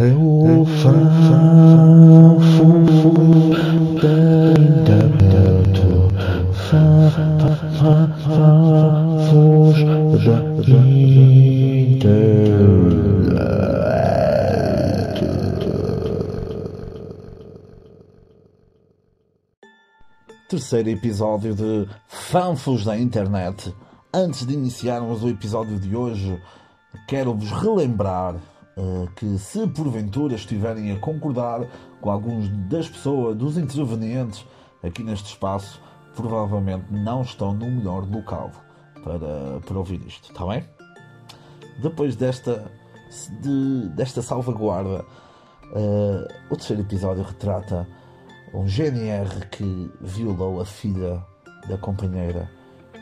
É o. Terceiro episódio de Fanfos da Internet. Antes de iniciarmos o episódio de hoje, quero-vos relembrar eh, que se porventura estiverem a concordar com alguns das pessoas, dos intervenientes aqui neste espaço, provavelmente não estão no melhor local para, para ouvir isto, está bem? Depois desta, de- desta salvaguarda, eh, o terceiro episódio retrata um GNR que violou a filha da companheira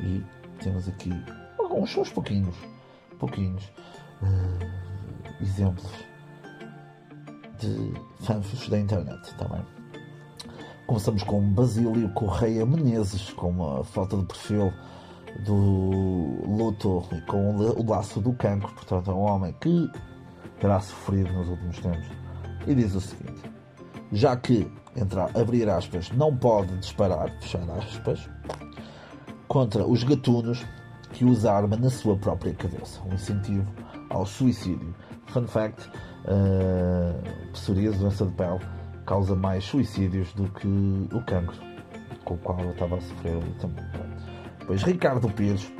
e temos aqui alguns uns pouquinhos, pouquinhos eh, exemplos de fanfos da internet também. Começamos com Basílio Correia Menezes, com uma foto de perfil do luto e com o la- o laço do cancro, portanto é um homem que terá sofrido nos últimos tempos. E diz o seguinte: já que, entre abrir aspas, não pode disparar, fechar aspas, contra os gatunos que usa arma na sua própria cabeça, um incentivo ao suicídio. Fun fact: uh, psoríase, doença de pele, causa mais suicídios do que o cancro, com o qual eu estava a sofrer também. Depois, Ricardo Pires,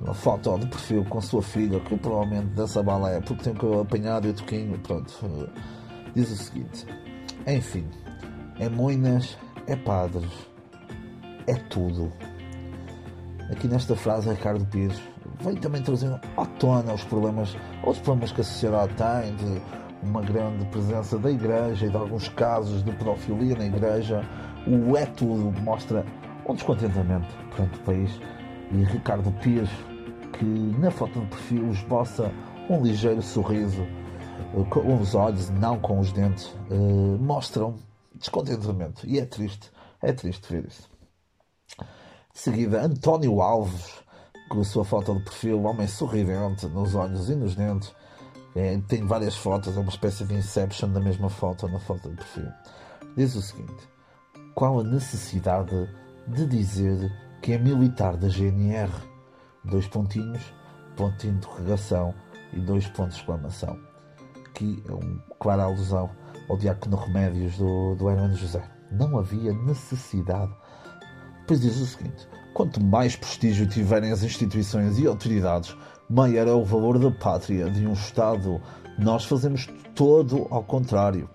uma foto de perfil com a sua filha, que provavelmente dessa bala é porque tem cabelo apanhado e toquinho, pronto. uh, diz o seguinte: enfim, é moinas, é padres, é tudo. Aqui nesta frase, Ricardo Pires vem também trazendo à tona os problemas, outros problemas que a sociedade tem, de uma grande presença da igreja e de alguns casos de pedofilia na igreja. O é tudo mostra um descontentamento perante o país. E Ricardo Pires, que na foto de perfil esboça um ligeiro sorriso eh, com os olhos, não com os dentes, eh, mostram descontentamento. E é triste, é triste ver isso. De seguida, António Alves, com a sua foto de perfil, homem sorridente nos olhos e nos dentes. É, tem várias fotos, é uma espécie de inception da mesma foto na foto de perfil. Diz o seguinte: qual a necessidade de dizer que é militar da GNR? Dois pontinhos, ponto de interrogação e dois pontos de exclamação. Aqui é uma clara alusão ao Diácono Remédios do, do Hermano José. Não havia necessidade. Depois diz o seguinte: quanto mais prestígio tiverem as instituições e autoridades, maior é o valor da pátria de um Estado. Nós fazemos todo ao contrário.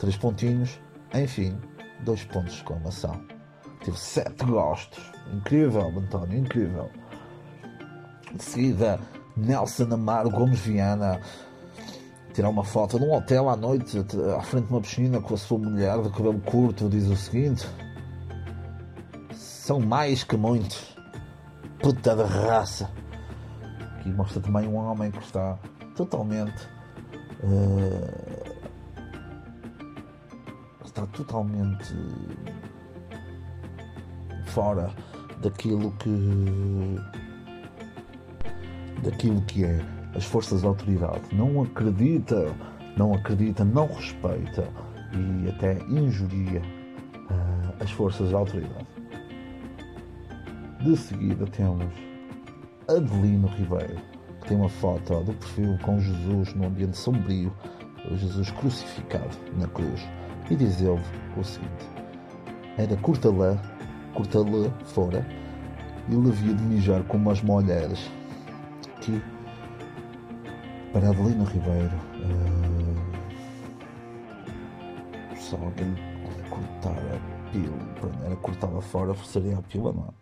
Três pontinhos, enfim, dois pontos de exclamação. Tive sete gostos. Incrível, António, incrível. De seguida, Nelson Amaro Gomes Viana tirar uma foto num hotel à noite, à frente de uma piscina com a sua mulher de cabelo curto, diz o seguinte: São mais que muitos. Puta de raça. Aqui mostra também um homem que está totalmente. eh, está totalmente fora daquilo que daquilo que é as forças de autoridade. Não acredita, não acredita, não respeita e até injuria ah, as forças de autoridade. De seguida temos Adelino Ribeiro, que tem uma foto do perfil com Jesus no ambiente sombrio, Jesus crucificado na cruz, e diz ele o seguinte: Era curta-lã, curta-lã fora, e ele havia de mijar como as mulheres. Que para Adelino Ribeiro, eh, só alguém cortar a pronto, era cortá-la fora, seria a pila, não é?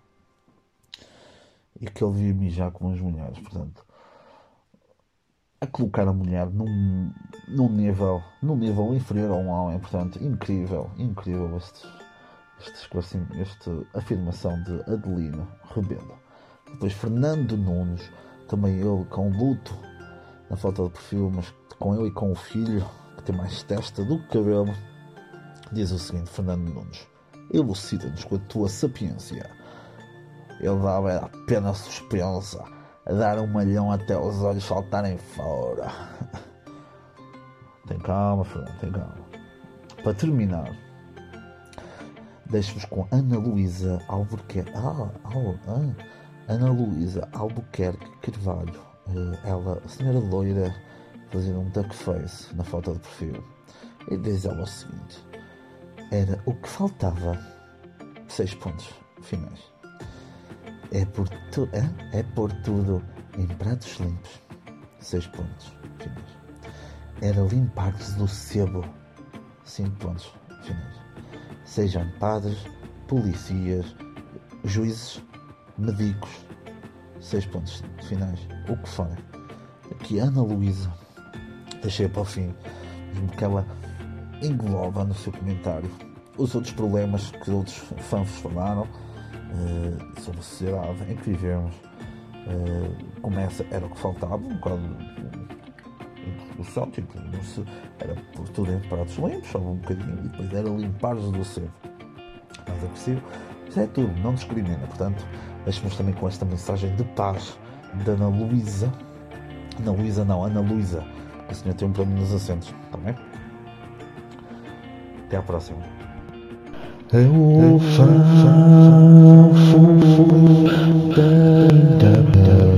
E que ele devia mijar como as mulheres, portanto, a colocar a mulher num, num nível num nível inferior a um homem, portanto, incrível, incrível este, este esclarecimento, esta afirmação de Adelino Rebelo. Depois Fernando Nunes, também ele com luto na foto de perfil, mas com ele e com o filho, que tem mais testa do que cabelo, diz o seguinte, Fernando Nunes, elucida-nos com a tua sapiência. Ele dava a pena suspensa, a dar um malhão até os olhos saltarem fora. Tem calma, Fernando, tem calma. Para terminar, deixo-vos com Ana Luísa Albuquerque. Ah, ah, ah, Ana Luísa Albuquerque Carvalho. Eh, ela, a senhora loira, fazendo um duckface na foto de perfil. E diz ela o seguinte: Era o que faltava. Seis pontos finais. É por, tu, é? é por tudo em pratos limpos. Seis pontos finais. Era limpar-se do sebo. Cinco pontos finais. Sejam padres, policias, juízes, médicos. Seis pontos finais. O que for. Aqui Ana Luísa. Deixei para o fim. Porque ela engloba no seu comentário os outros problemas que outros fãs falaram sobre a sociedade em que vivemos. Começa, era o que faltava, um bocado introdução, tipo, era por tudo em pratos limpos, só um bocadinho, e depois era limpar-os do cedo. Mas é possível. Isso é tudo, não discrimina. Portanto, deixamos também com esta mensagem de paz da Ana Luísa. Ana Luísa não, Ana Luísa. A senhora tem um problema nos acentos, está bem? Até à próxima. Eu faço da internet.